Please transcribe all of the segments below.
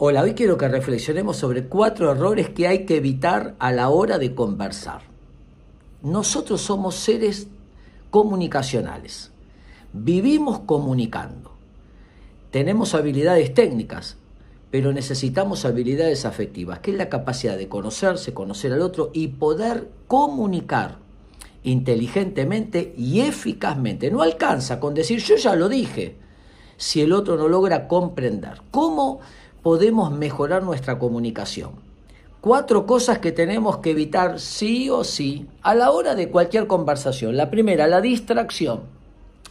Hola, hoy quiero que reflexionemos sobre cuatro errores que hay que evitar a la hora de conversar. Nosotros somos seres comunicacionales. Vivimos comunicando. Tenemos habilidades técnicas, pero necesitamos habilidades afectivas, que es la capacidad de conocerse, conocer al otro y poder comunicar inteligentemente y eficazmente. No alcanza con decir yo ya lo dije, si el otro no logra comprender. ¿Cómo podemos mejorar nuestra comunicación? Cuatro cosas que tenemos que evitar sí o sí a la hora de cualquier conversación. La primera, la distracción.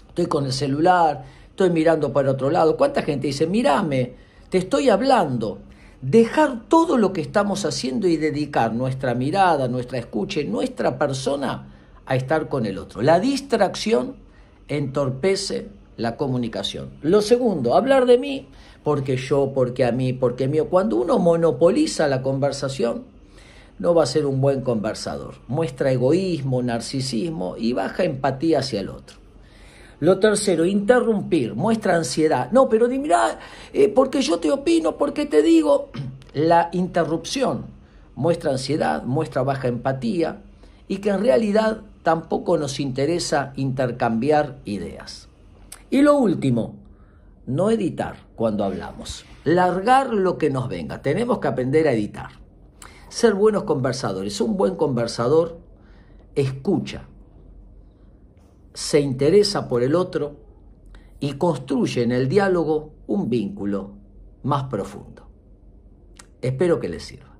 Estoy con el celular, estoy mirando para otro lado. ¿Cuánta gente dice, mírame, te estoy hablando? Dejar todo lo que estamos haciendo y dedicar nuestra mirada, nuestra escucha, nuestra persona a estar con el otro. La distracción entorpece la comunicación. Lo segundo, hablar de mí, porque yo, porque a mí, porque mío. Cuando uno monopoliza la conversación, no va a ser un buen conversador. Muestra egoísmo, narcisismo y baja empatía hacia el otro. Lo tercero, interrumpir, muestra ansiedad. No, pero mira, eh, porque yo te opino, porque te digo. La interrupción muestra ansiedad, muestra baja empatía y que en realidad tampoco nos interesa intercambiar ideas. Y lo último, no editar cuando hablamos, largar lo que nos venga, tenemos que aprender a editar. Ser buenos conversadores, un buen conversador escucha, se interesa por el otro y construye en el diálogo un vínculo más profundo. Espero que les sirva.